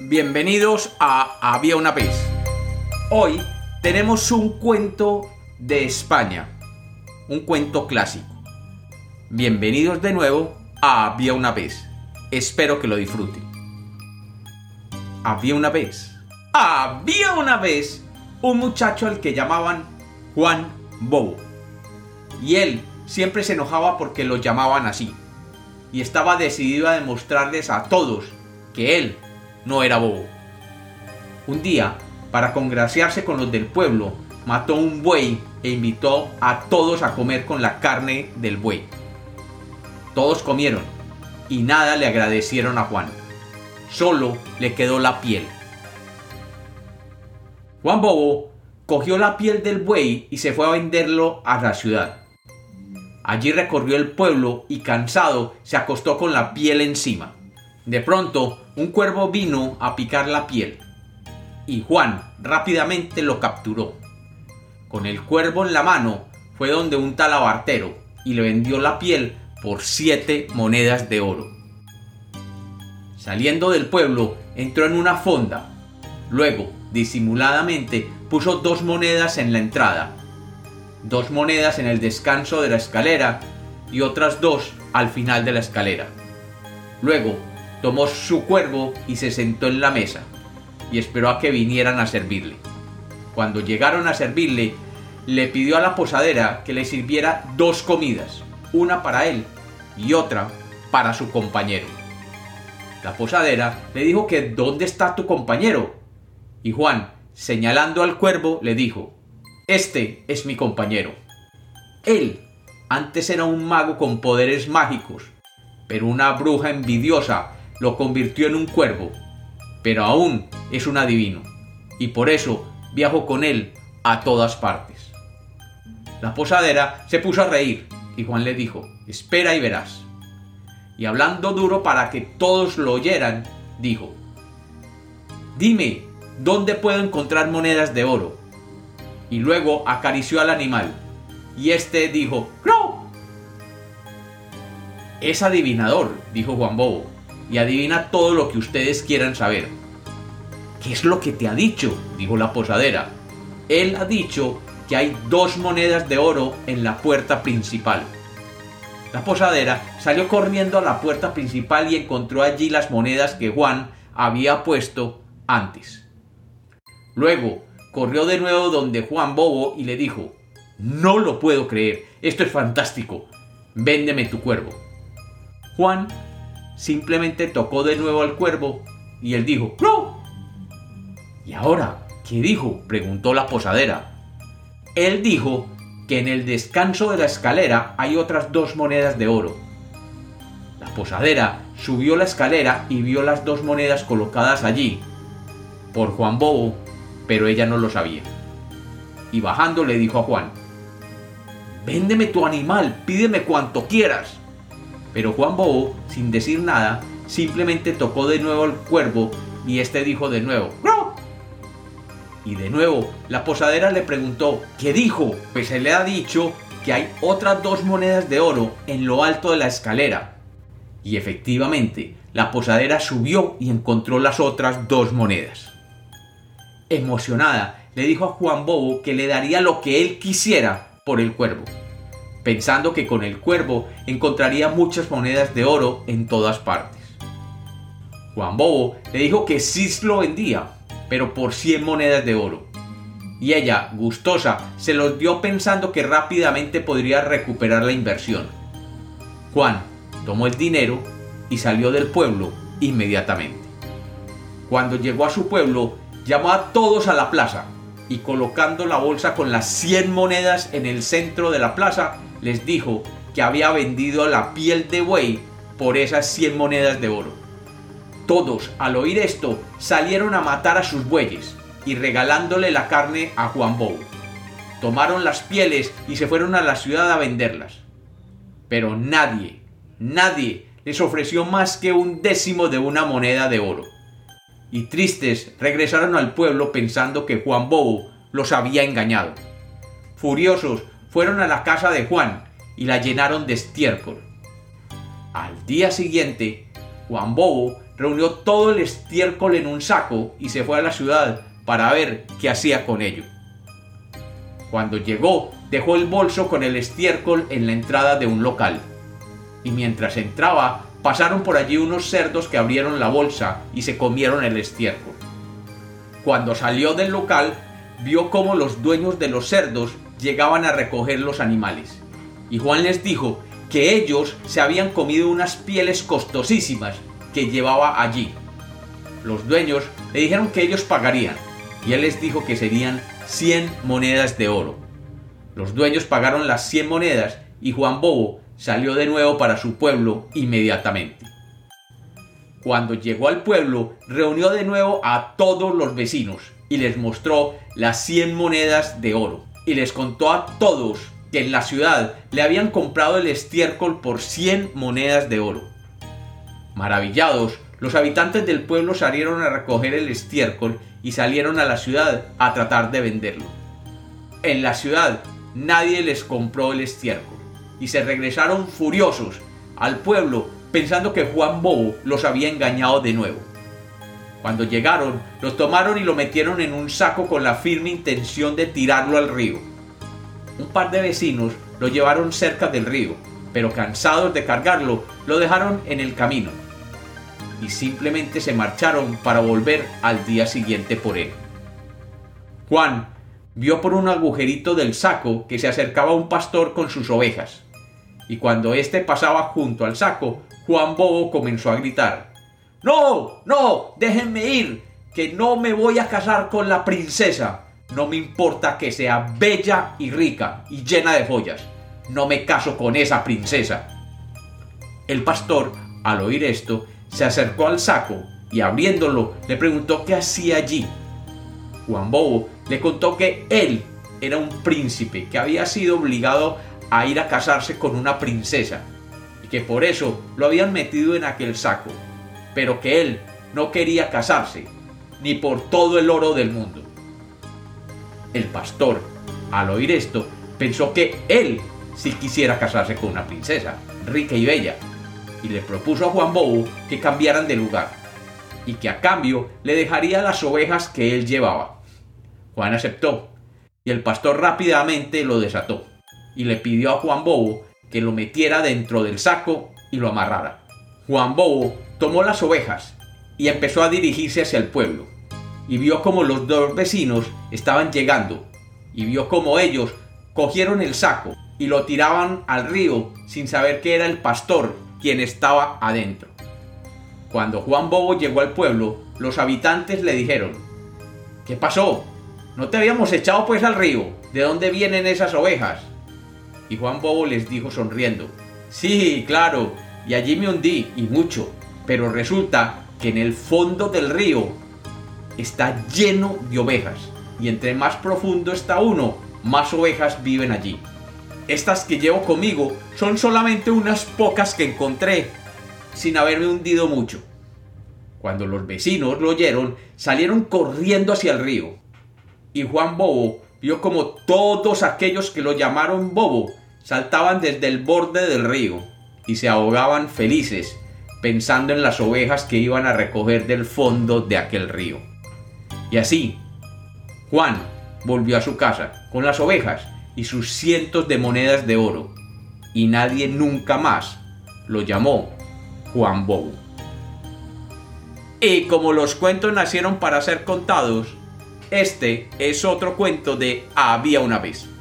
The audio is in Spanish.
Bienvenidos a Había una vez. Hoy tenemos un cuento de España, un cuento clásico. Bienvenidos de nuevo a Había una vez. Espero que lo disfruten. Había una vez. Había una vez un muchacho al que llamaban Juan Bobo. Y él siempre se enojaba porque lo llamaban así. Y estaba decidido a demostrarles a todos que él no era bobo. Un día, para congraciarse con los del pueblo, mató un buey e invitó a todos a comer con la carne del buey. Todos comieron y nada le agradecieron a Juan. Solo le quedó la piel. Juan Bobo cogió la piel del buey y se fue a venderlo a la ciudad. Allí recorrió el pueblo y cansado se acostó con la piel encima. De pronto, un cuervo vino a picar la piel y Juan rápidamente lo capturó. Con el cuervo en la mano fue donde un talabartero y le vendió la piel por siete monedas de oro. Saliendo del pueblo, entró en una fonda. Luego, disimuladamente, puso dos monedas en la entrada, dos monedas en el descanso de la escalera y otras dos al final de la escalera. Luego, tomó su cuervo y se sentó en la mesa, y esperó a que vinieran a servirle. Cuando llegaron a servirle, le pidió a la posadera que le sirviera dos comidas, una para él y otra para su compañero. La posadera le dijo que ¿dónde está tu compañero? Y Juan, señalando al cuervo, le dijo, Este es mi compañero. Él antes era un mago con poderes mágicos, pero una bruja envidiosa lo convirtió en un cuervo, pero aún es un adivino, y por eso viajo con él a todas partes. La posadera se puso a reír, y Juan le dijo, espera y verás. Y hablando duro para que todos lo oyeran, dijo, dime, ¿dónde puedo encontrar monedas de oro? Y luego acarició al animal, y éste dijo, ¡No! Es adivinador, dijo Juan Bobo, y adivina todo lo que ustedes quieran saber. ¿Qué es lo que te ha dicho? dijo la posadera. Él ha dicho que hay dos monedas de oro en la puerta principal. La posadera salió corriendo a la puerta principal y encontró allí las monedas que Juan había puesto antes. Luego corrió de nuevo donde Juan Bobo y le dijo, No lo puedo creer, esto es fantástico, véndeme tu cuervo. Juan simplemente tocó de nuevo al cuervo y él dijo, ¡No! ¿Y ahora qué dijo? preguntó la posadera. Él dijo que en el descanso de la escalera hay otras dos monedas de oro. La posadera subió la escalera y vio las dos monedas colocadas allí, por Juan Bobo, pero ella no lo sabía. Y bajando le dijo a Juan, Véndeme tu animal, pídeme cuanto quieras. Pero Juan Bobo, sin decir nada, simplemente tocó de nuevo al cuervo y este dijo de nuevo, ¡No! Y de nuevo, la posadera le preguntó, ¿qué dijo? Pues se le ha dicho que hay otras dos monedas de oro en lo alto de la escalera. Y efectivamente, la posadera subió y encontró las otras dos monedas. Emocionada, le dijo a Juan Bobo que le daría lo que él quisiera por el cuervo pensando que con el cuervo encontraría muchas monedas de oro en todas partes. Juan Bobo le dijo que sí lo vendía, pero por 100 monedas de oro. Y ella, gustosa, se los dio pensando que rápidamente podría recuperar la inversión. Juan tomó el dinero y salió del pueblo inmediatamente. Cuando llegó a su pueblo, llamó a todos a la plaza y colocando la bolsa con las 100 monedas en el centro de la plaza, les dijo que había vendido la piel de buey por esas 100 monedas de oro. Todos, al oír esto, salieron a matar a sus bueyes y regalándole la carne a Juan Bobo. Tomaron las pieles y se fueron a la ciudad a venderlas. Pero nadie, nadie les ofreció más que un décimo de una moneda de oro. Y tristes regresaron al pueblo pensando que Juan Bobo los había engañado. Furiosos fueron a la casa de Juan y la llenaron de estiércol. Al día siguiente, Juan Bobo reunió todo el estiércol en un saco y se fue a la ciudad para ver qué hacía con ello. Cuando llegó, dejó el bolso con el estiércol en la entrada de un local. Y mientras entraba, pasaron por allí unos cerdos que abrieron la bolsa y se comieron el estiércol. Cuando salió del local, vio cómo los dueños de los cerdos llegaban a recoger los animales. Y Juan les dijo que ellos se habían comido unas pieles costosísimas que llevaba allí. Los dueños le dijeron que ellos pagarían, y él les dijo que serían 100 monedas de oro. Los dueños pagaron las 100 monedas y Juan Bobo salió de nuevo para su pueblo inmediatamente. Cuando llegó al pueblo, reunió de nuevo a todos los vecinos y les mostró las 100 monedas de oro. Y les contó a todos que en la ciudad le habían comprado el estiércol por 100 monedas de oro. Maravillados, los habitantes del pueblo salieron a recoger el estiércol y salieron a la ciudad a tratar de venderlo. En la ciudad nadie les compró el estiércol y se regresaron furiosos al pueblo pensando que Juan Bobo los había engañado de nuevo. Cuando llegaron, los tomaron y lo metieron en un saco con la firme intención de tirarlo al río. Un par de vecinos lo llevaron cerca del río, pero cansados de cargarlo, lo dejaron en el camino y simplemente se marcharon para volver al día siguiente por él. Juan vio por un agujerito del saco que se acercaba un pastor con sus ovejas, y cuando éste pasaba junto al saco, Juan Bobo comenzó a gritar No, no, déjenme ir, que no me voy a casar con la princesa. No me importa que sea bella y rica y llena de joyas. No me caso con esa princesa. El pastor, al oír esto, se acercó al saco y abriéndolo le preguntó qué hacía allí. Juan Bobo le contó que él era un príncipe que había sido obligado a ir a casarse con una princesa y que por eso lo habían metido en aquel saco, pero que él no quería casarse ni por todo el oro del mundo. El pastor, al oír esto, pensó que él sí quisiera casarse con una princesa, rica y bella, y le propuso a Juan Bobo que cambiaran de lugar y que a cambio le dejaría las ovejas que él llevaba. Juan aceptó y el pastor rápidamente lo desató y le pidió a Juan Bobo que lo metiera dentro del saco y lo amarrara. Juan Bobo tomó las ovejas y empezó a dirigirse hacia el pueblo y vio como los dos vecinos estaban llegando y vio como ellos cogieron el saco y lo tiraban al río sin saber que era el pastor quien estaba adentro. Cuando Juan Bobo llegó al pueblo, los habitantes le dijeron, ¿qué pasó? ¿No te habíamos echado pues al río? ¿De dónde vienen esas ovejas? Y Juan Bobo les dijo sonriendo, sí, claro, y allí me hundí, y mucho, pero resulta que en el fondo del río está lleno de ovejas, y entre más profundo está uno, más ovejas viven allí. Estas que llevo conmigo son solamente unas pocas que encontré, sin haberme hundido mucho. Cuando los vecinos lo oyeron, salieron corriendo hacia el río. Y Juan Bobo vio como todos aquellos que lo llamaron Bobo saltaban desde el borde del río y se ahogaban felices, pensando en las ovejas que iban a recoger del fondo de aquel río. Y así, Juan volvió a su casa con las ovejas y sus cientos de monedas de oro, y nadie nunca más lo llamó Juan Bobo. Y como los cuentos nacieron para ser contados, este es otro cuento de Había una vez.